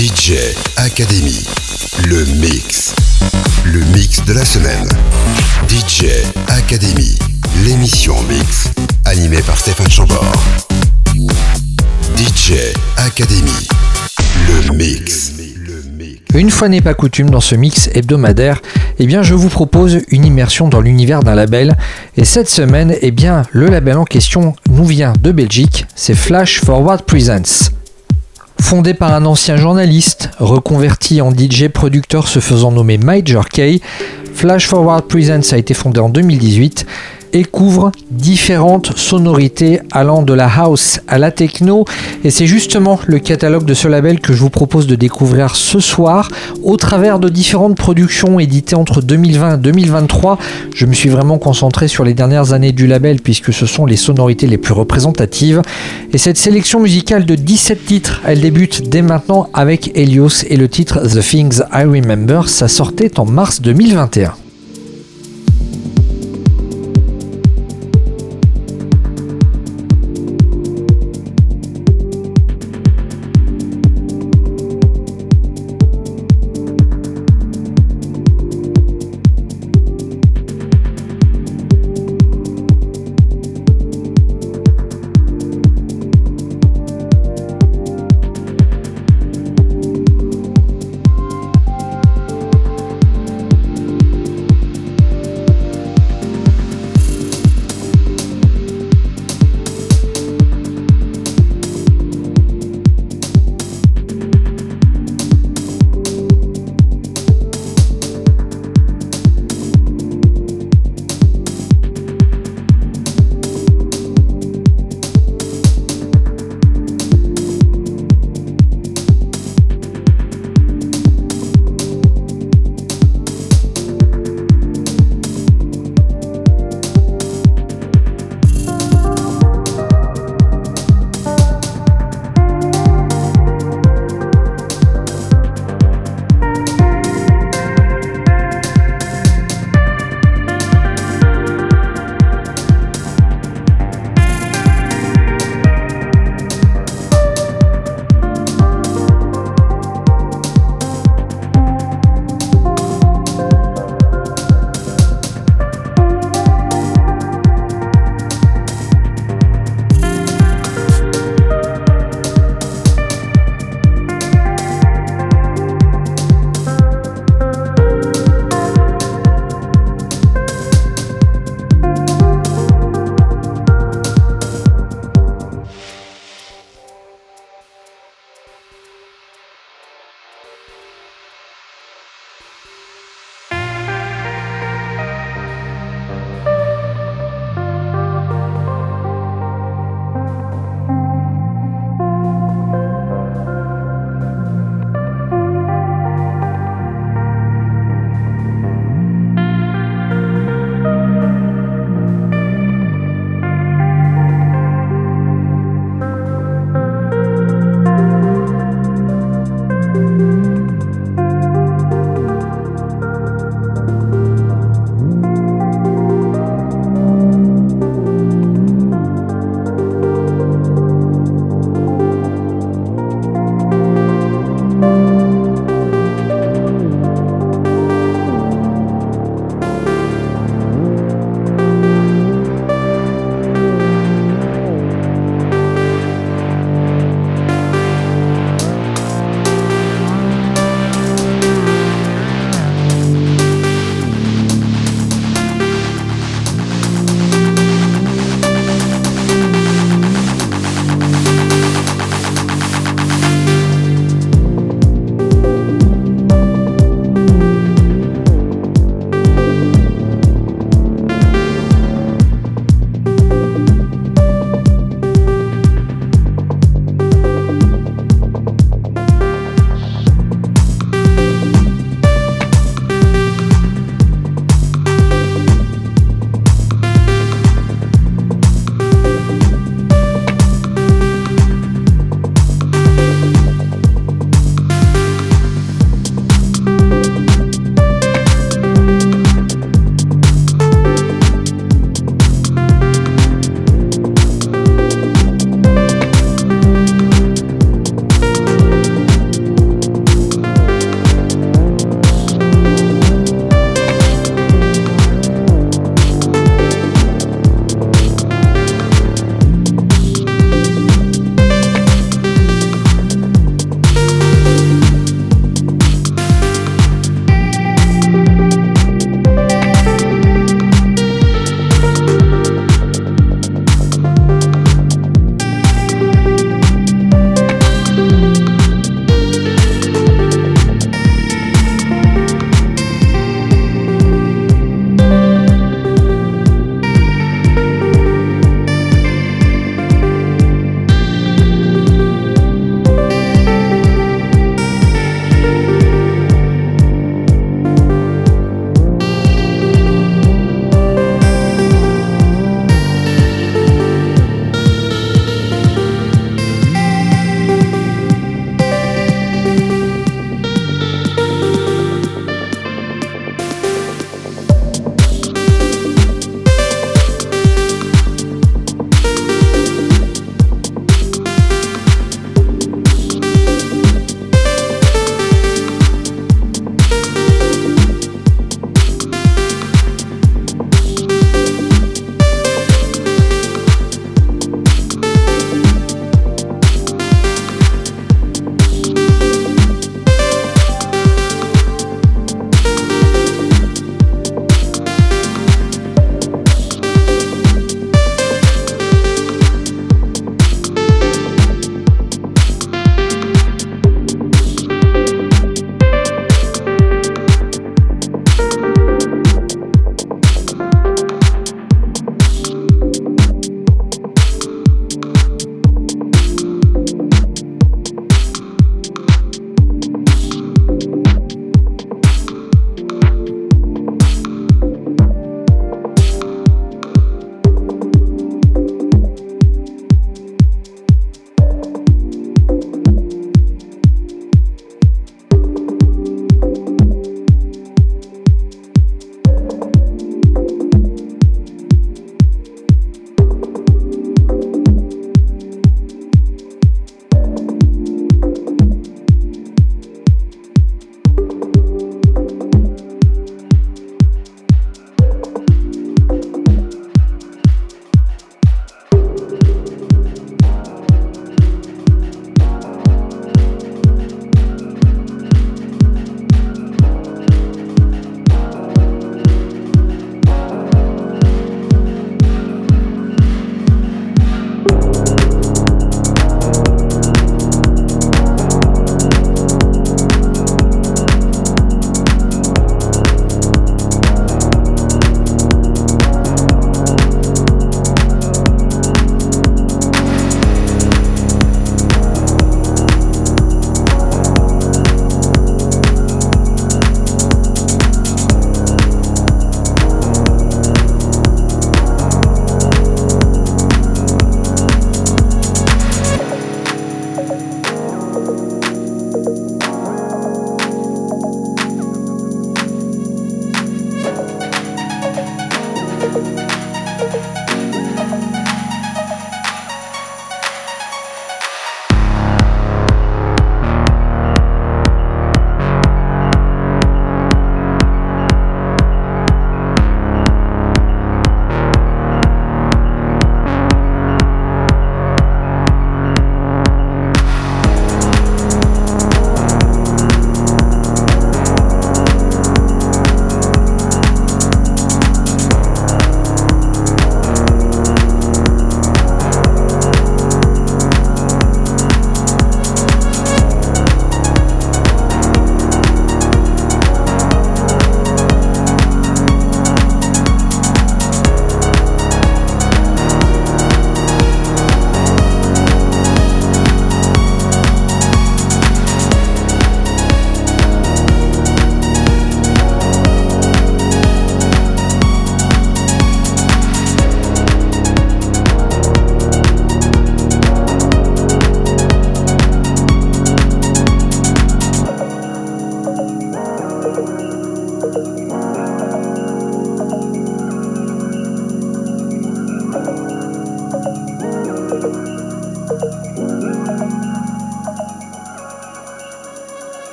DJ Academy, le mix. Le mix de la semaine. DJ Academy, l'émission mix, animée par Stéphane Chambord. DJ Academy, le mix. Une fois n'est pas coutume dans ce mix hebdomadaire, eh bien je vous propose une immersion dans l'univers d'un label. Et cette semaine, eh bien le label en question nous vient de Belgique, c'est Flash Forward Presents. Fondé par un ancien journaliste, reconverti en DJ producteur se faisant nommer Major K, Flash Forward Presents a été fondé en 2018 et couvre différentes sonorités allant de la house à la techno. Et c'est justement le catalogue de ce label que je vous propose de découvrir ce soir au travers de différentes productions éditées entre 2020 et 2023. Je me suis vraiment concentré sur les dernières années du label puisque ce sont les sonorités les plus représentatives. Et cette sélection musicale de 17 titres, elle débute dès maintenant avec Helios et le titre The Things I Remember. Ça sortait en mars 2021.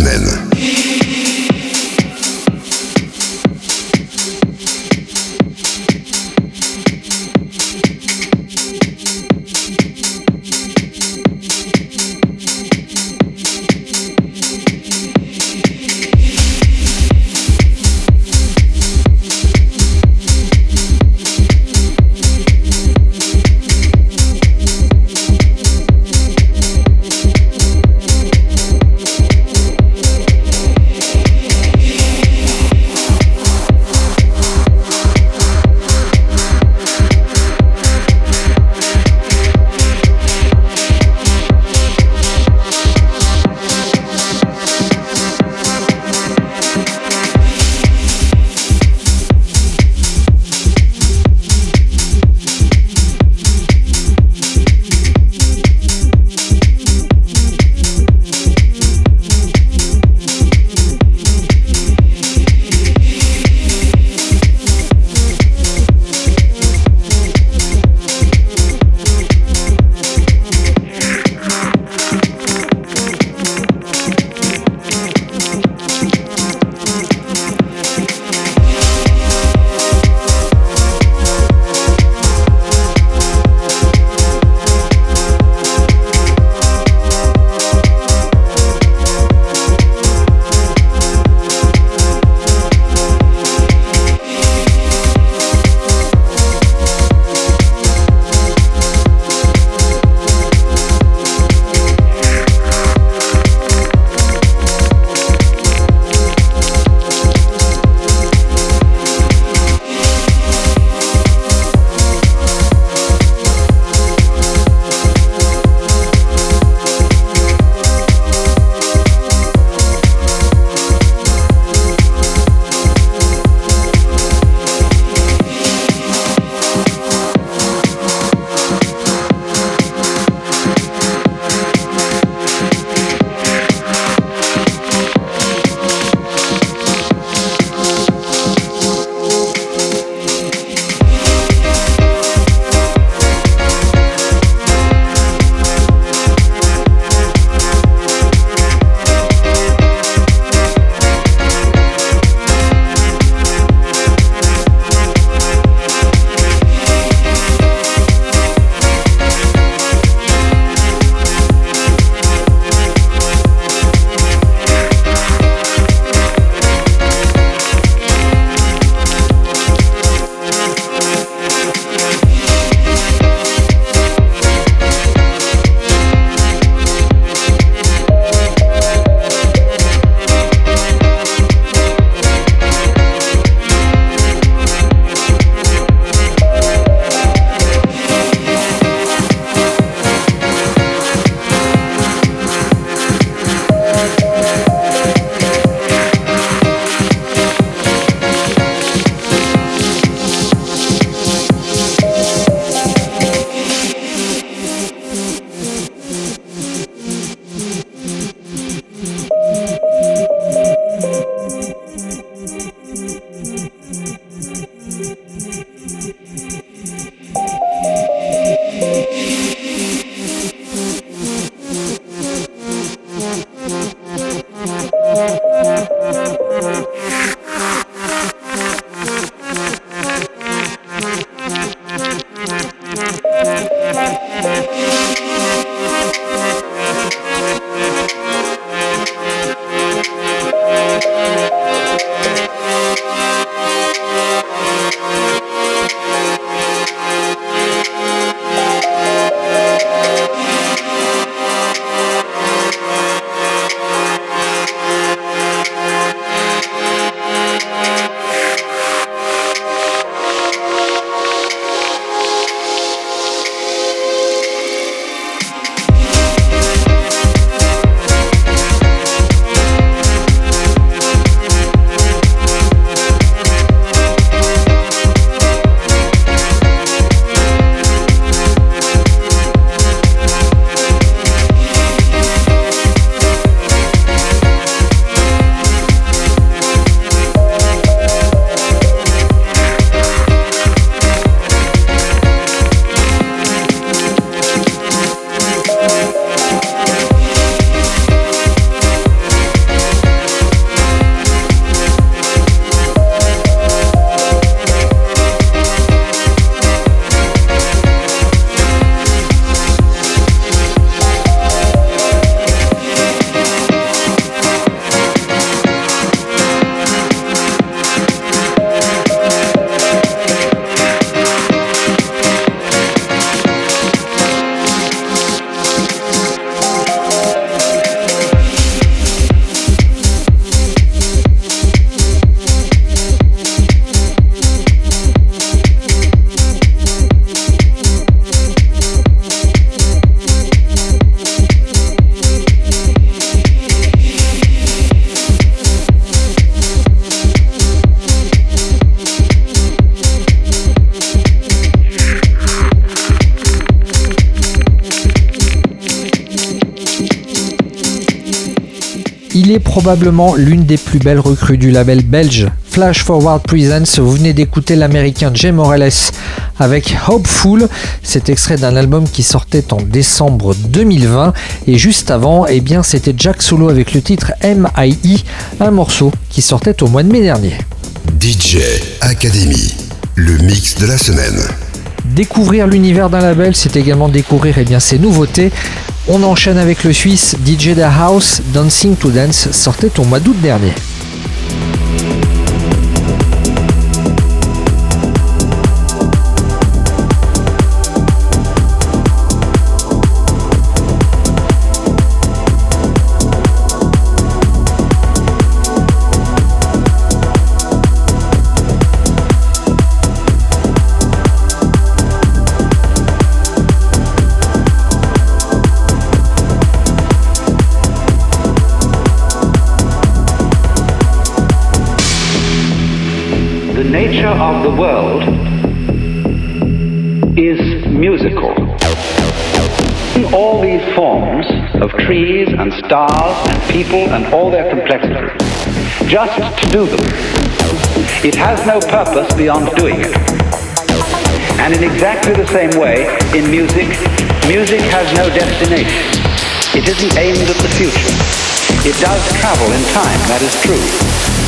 Mix probablement l'une des plus belles recrues du label belge Flash Forward Presents. Vous venez d'écouter l'américain Jay Morales avec Hopeful. C'est extrait d'un album qui sortait en décembre 2020. Et juste avant, eh bien, c'était Jack Solo avec le titre MIE, un morceau qui sortait au mois de mai dernier. DJ Academy, le mix de la semaine. Découvrir l'univers d'un label, c'est également découvrir eh bien, ses nouveautés. On enchaîne avec le Suisse DJ Da House, Dancing to Dance, sortait au mois d'août dernier. Do them. It has no purpose beyond doing it. And in exactly the same way, in music, music has no destination. It isn't aimed at the future. It does travel in time, that is true.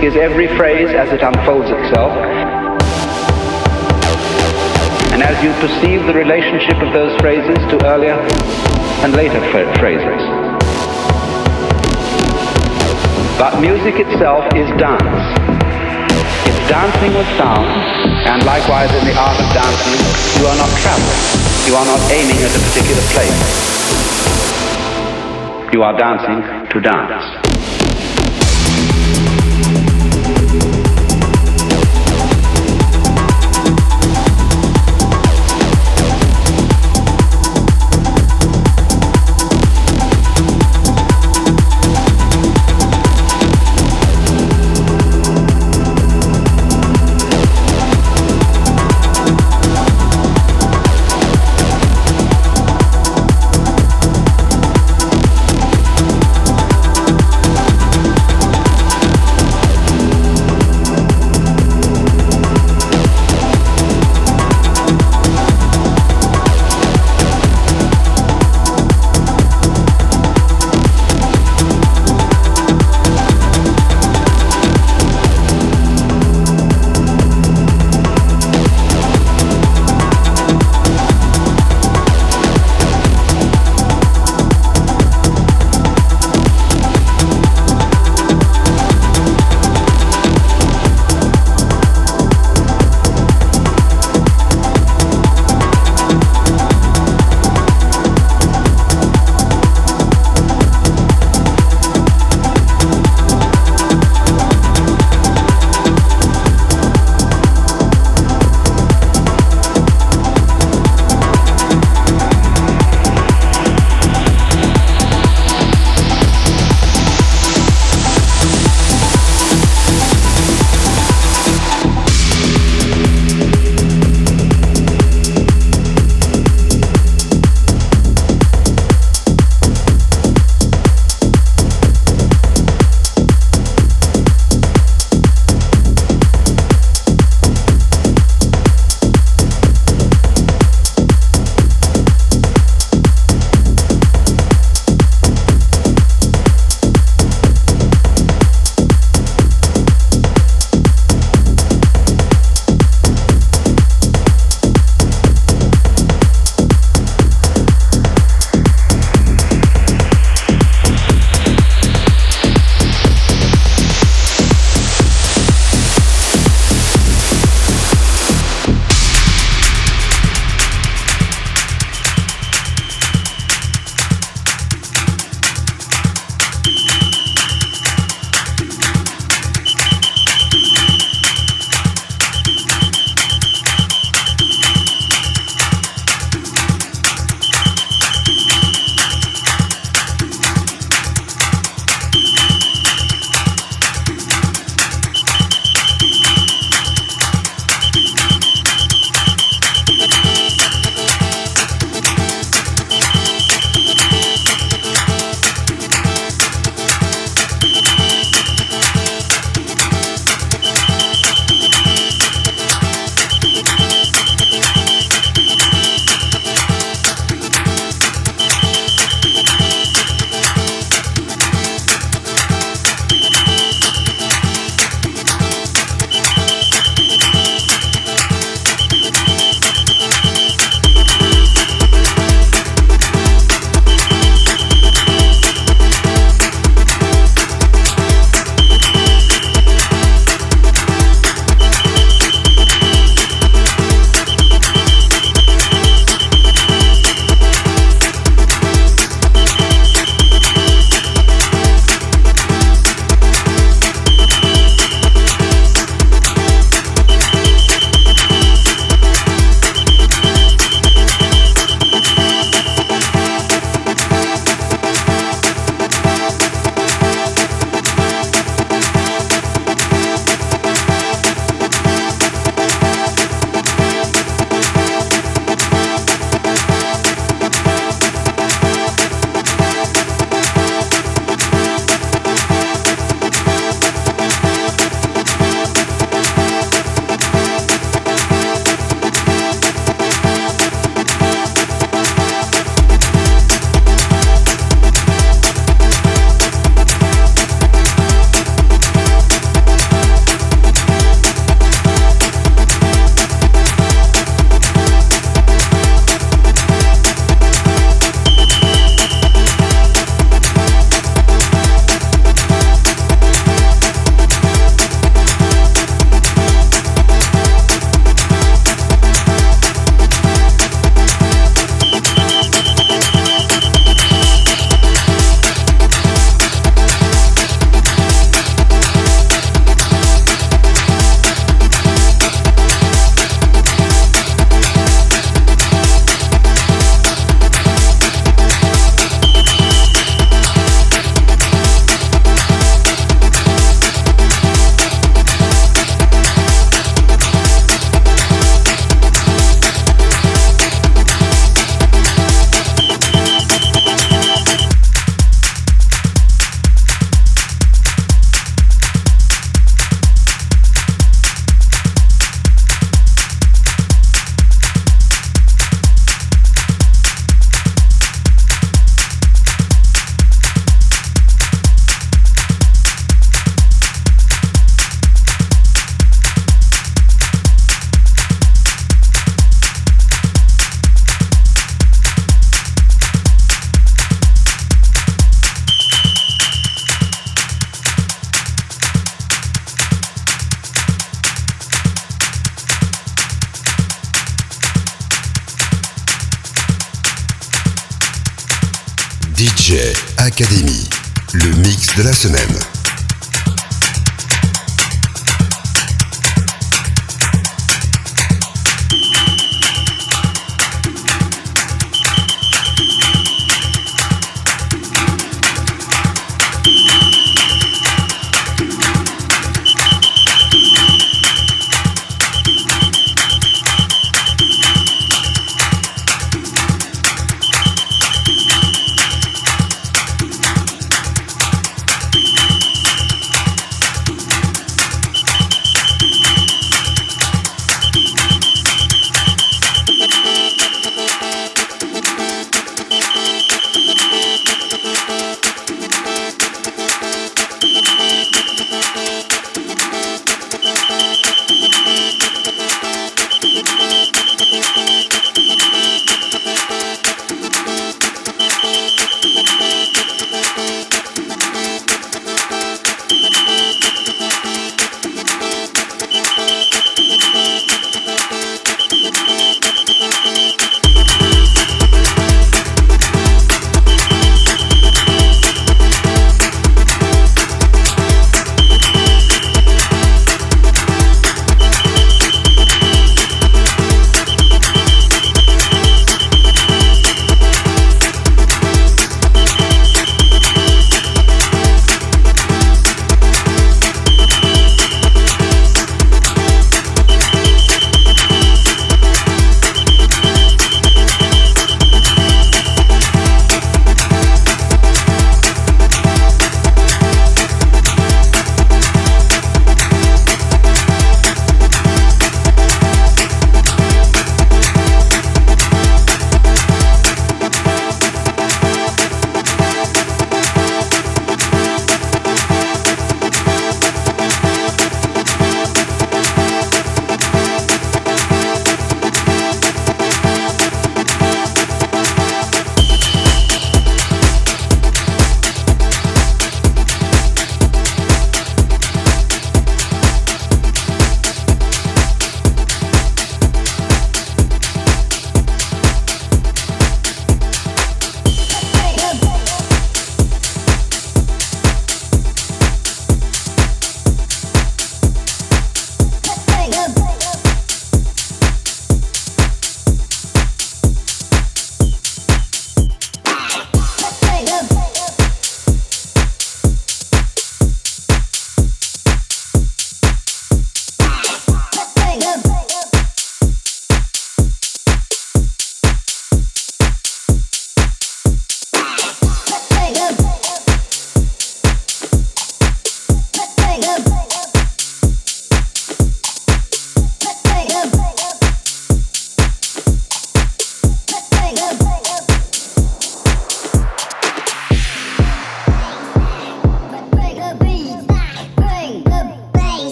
Music is every phrase as it unfolds itself. And as you perceive the relationship of those phrases to earlier and later phrases. But music itself is dance. It's dancing with sound, and likewise in the art of dancing, you are not traveling. You are not aiming at a particular place. You are dancing to dance.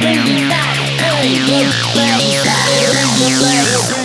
bring it back, bring it back, bring it back, bring it back.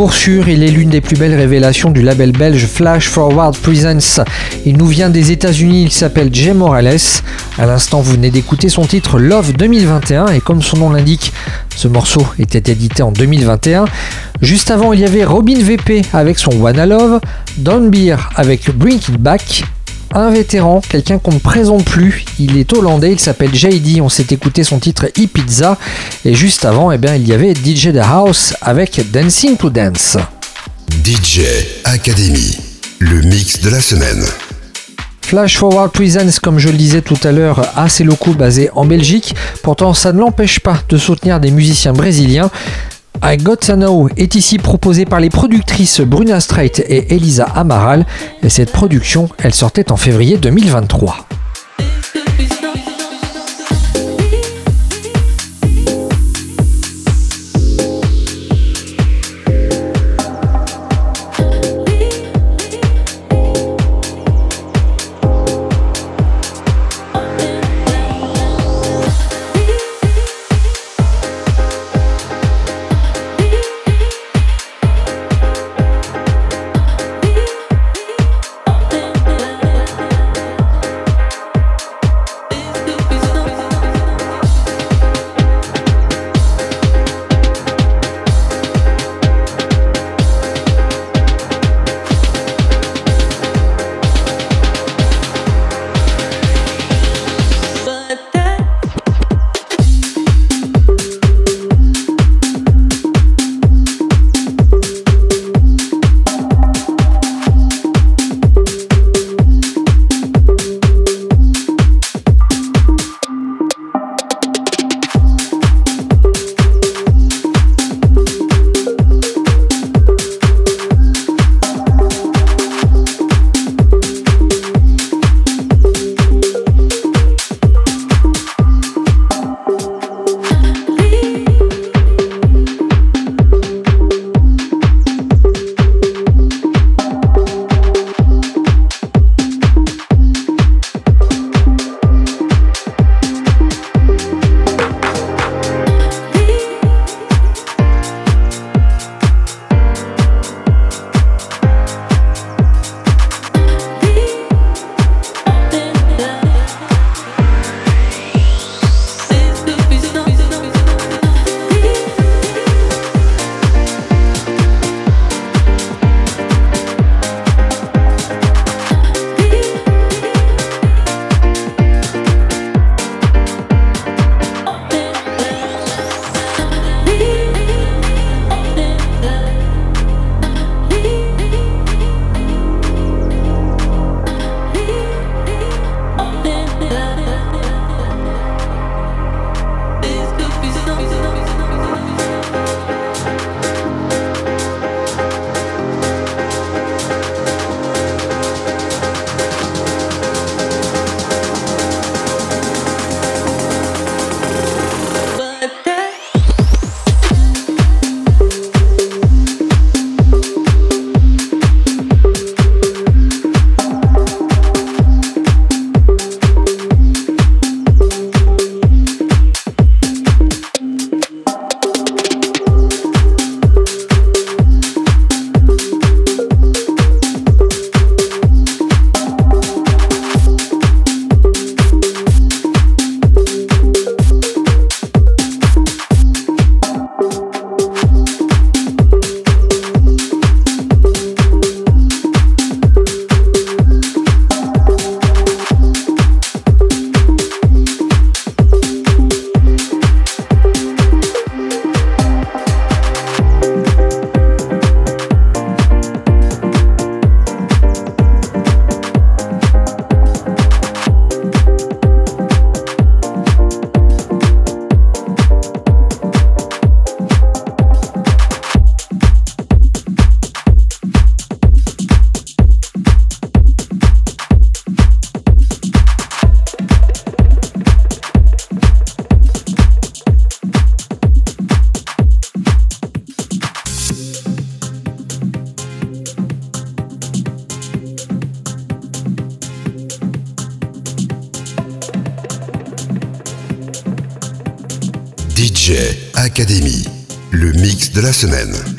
Pour sûr, il est l'une des plus belles révélations du label belge Flash Forward Presents. Il nous vient des États-Unis, il s'appelle Jay Morales. À l'instant, vous venez d'écouter son titre Love 2021 et comme son nom l'indique, ce morceau était édité en 2021. Juste avant, il y avait Robin VP avec son Wanna Love, Don Beer avec Bring It Back un vétéran, quelqu'un qu'on ne présente plus. Il est hollandais, il s'appelle JD. On s'est écouté son titre E-Pizza. Et juste avant, eh bien, il y avait DJ The House avec Dancing to Dance. DJ Academy, le mix de la semaine. Flash Forward Presents, comme je le disais tout à l'heure, a ses locaux basés en Belgique. Pourtant, ça ne l'empêche pas de soutenir des musiciens brésiliens. I Got to Know est ici proposé par les productrices Bruna Straight et Elisa Amaral et cette production, elle sortait en février 2023. Semaine.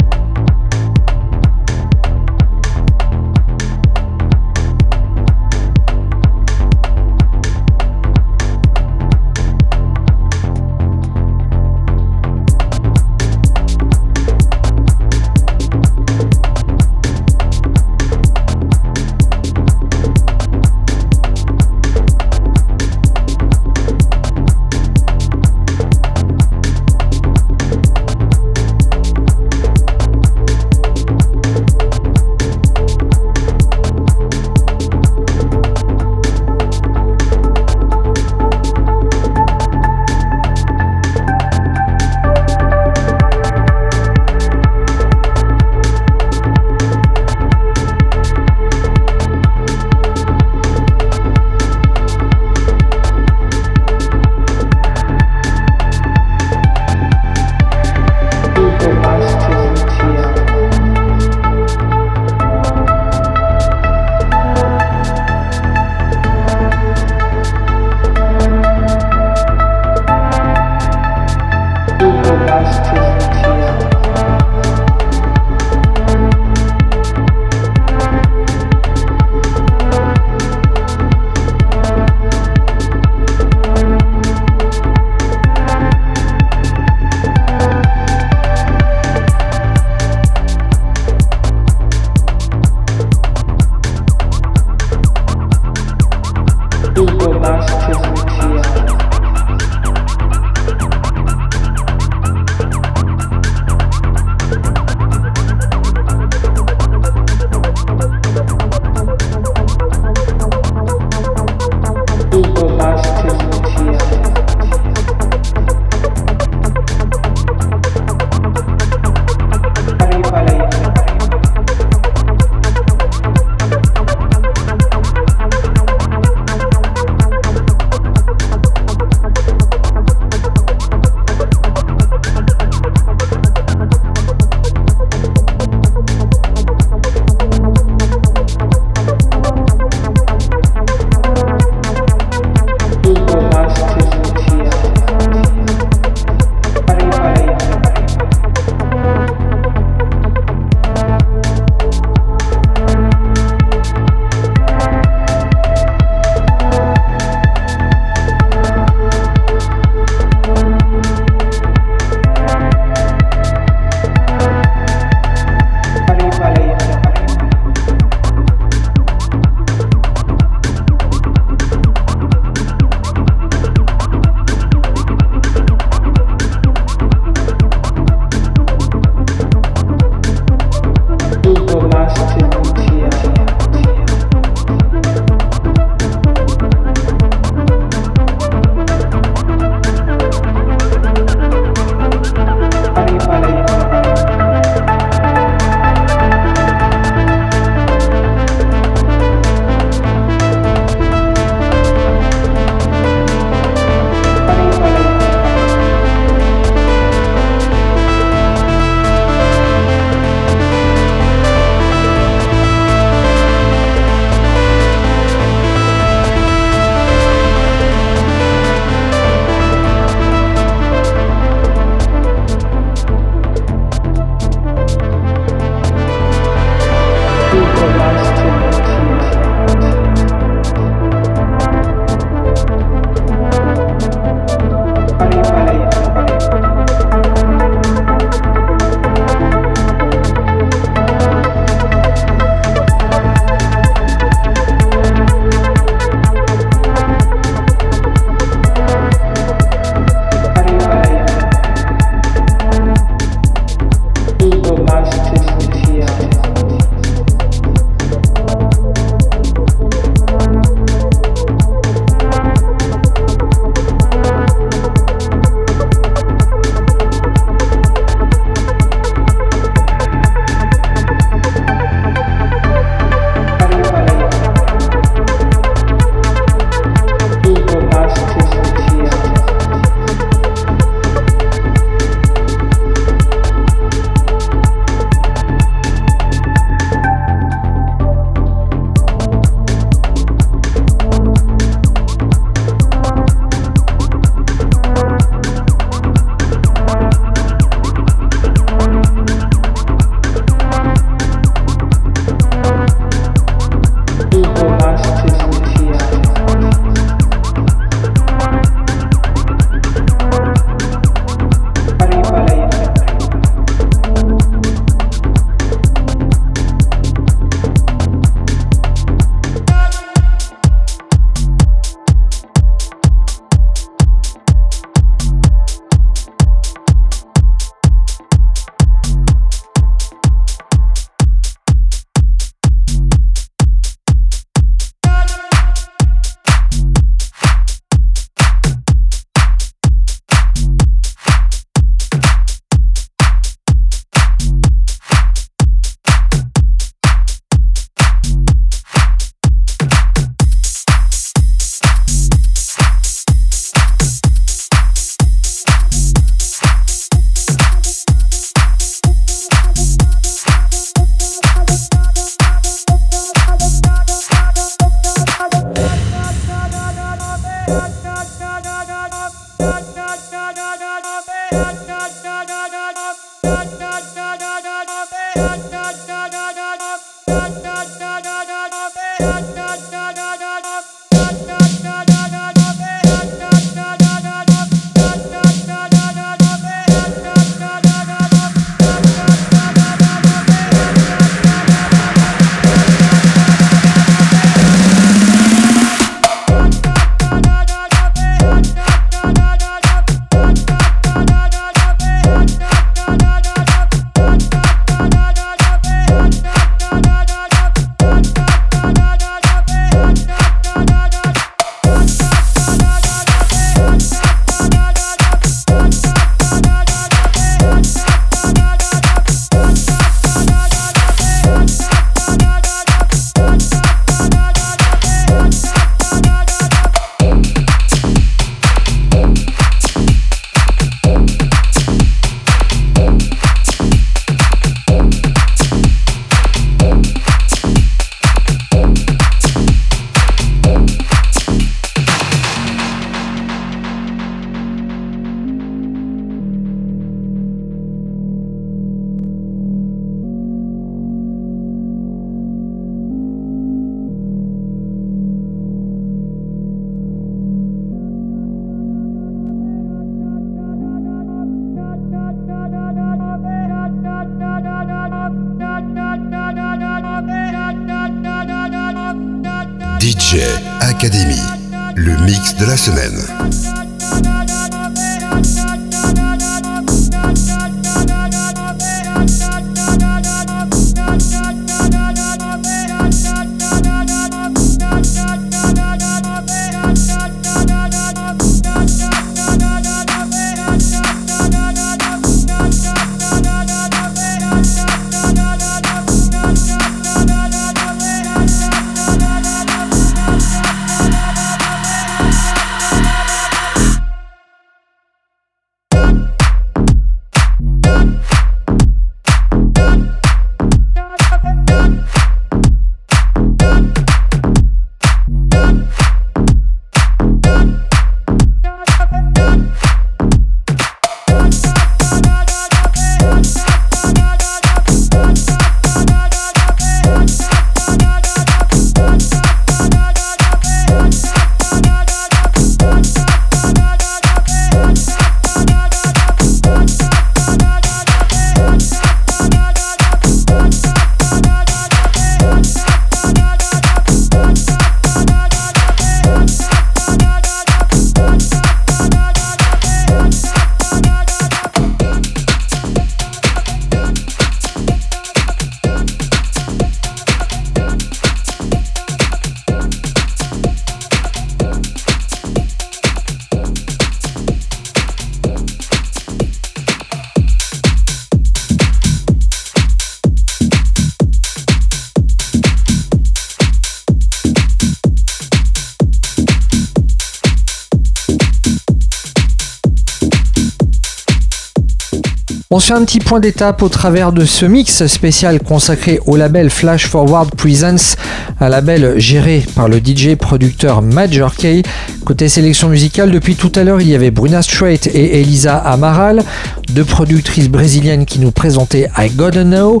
On se fait un petit point d'étape au travers de ce mix spécial consacré au label Flash Forward Presents, un label géré par le DJ producteur Major K. Côté sélection musicale, depuis tout à l'heure, il y avait Bruna Strait et Elisa Amaral, deux productrices brésiliennes qui nous présentaient I Gotta Know.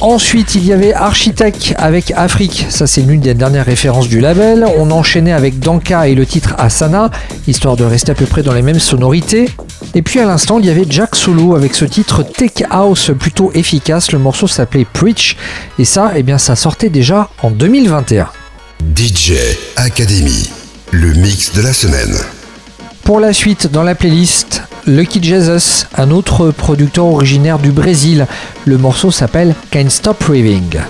Ensuite, il y avait Architect avec Afrique, ça c'est l'une des dernières références du label. On enchaînait avec Danka et le titre Asana, histoire de rester à peu près dans les mêmes sonorités. Et puis à l'instant, il y avait Jack Solo avec ce titre Tech House plutôt efficace. Le morceau s'appelait Preach et ça, eh bien, ça sortait déjà en 2021. DJ Academy, le mix de la semaine. Pour la suite, dans la playlist, Lucky Jesus, un autre producteur originaire du Brésil. Le morceau s'appelle Can't Stop Raving.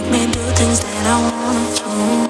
make me do things that I wanna do.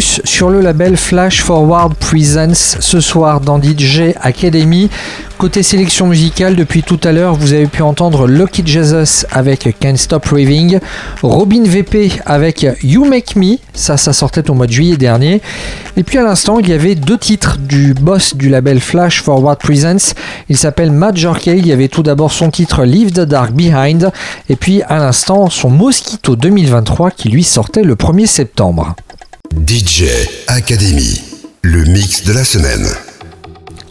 Sur le label Flash Forward Presents ce soir dans DJ Academy. Côté sélection musicale, depuis tout à l'heure, vous avez pu entendre Lucky Jesus avec Can't Stop Raving, Robin VP avec You Make Me, ça, ça sortait au mois de juillet dernier. Et puis à l'instant, il y avait deux titres du boss du label Flash Forward Presents. Il s'appelle Matt Jorkey. Il y avait tout d'abord son titre Leave the Dark Behind, et puis à l'instant, son Mosquito 2023 qui lui sortait le 1er septembre. DJ Academy, le mix de la semaine.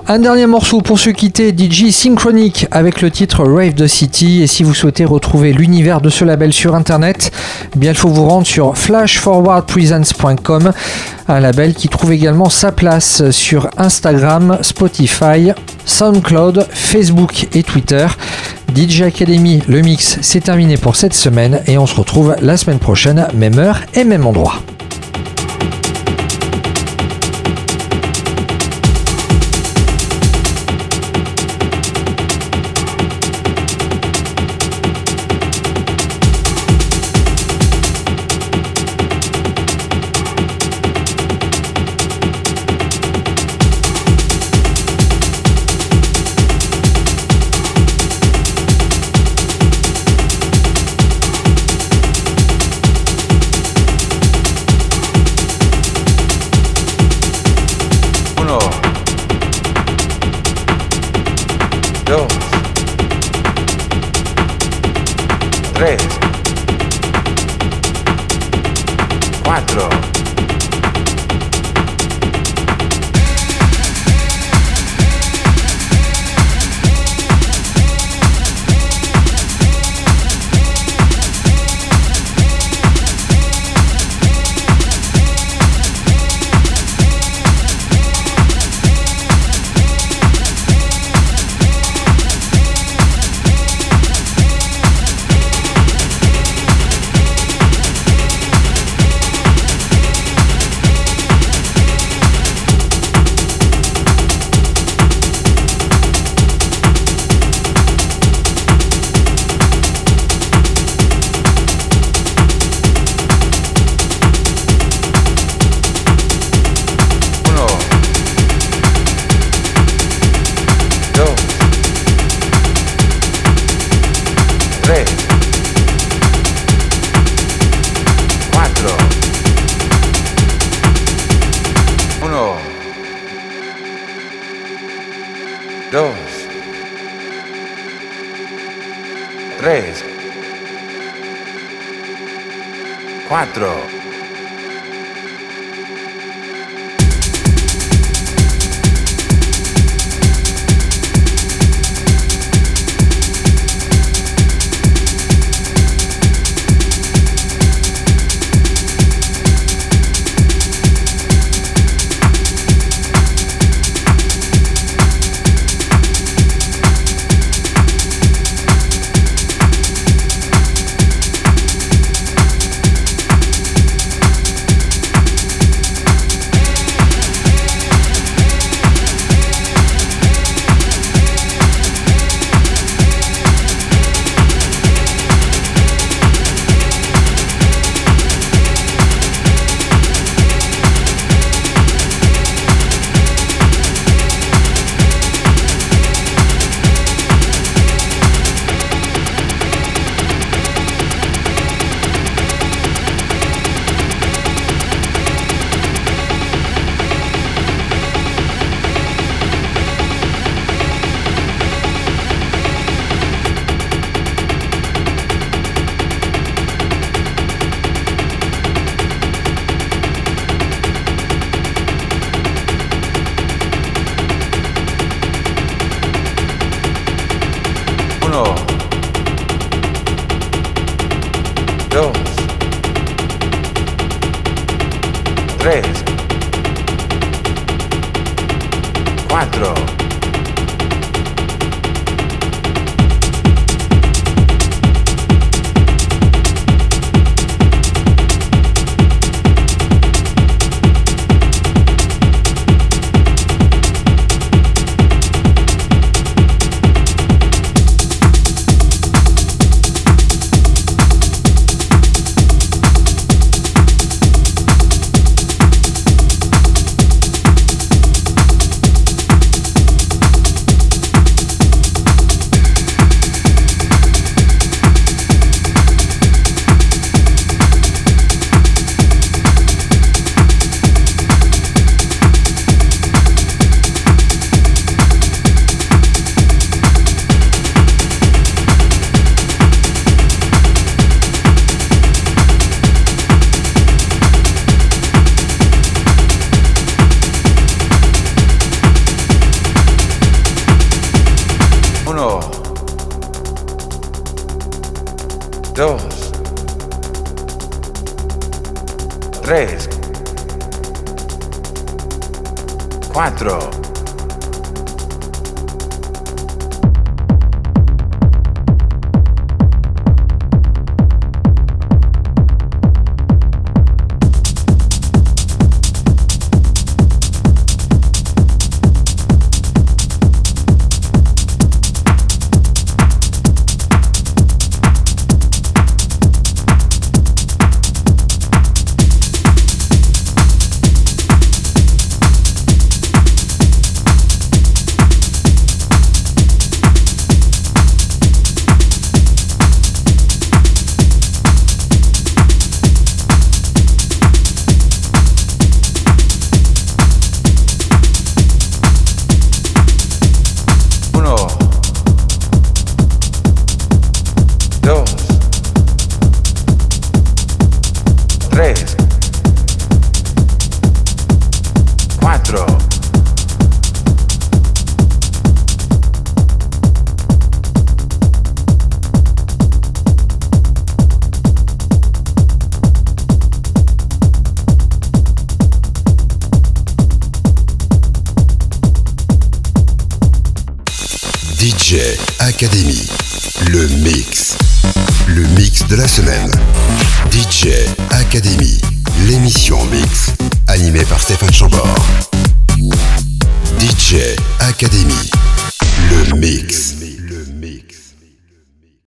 Un dernier morceau pour se quitter, DJ Synchronic avec le titre Rave the City. Et si vous souhaitez retrouver l'univers de ce label sur internet, eh bien il faut vous rendre sur flashforwardpresence.com, un label qui trouve également sa place sur Instagram, Spotify, SoundCloud, Facebook et Twitter. DJ Academy, le mix, c'est terminé pour cette semaine et on se retrouve la semaine prochaine, même heure et même endroit.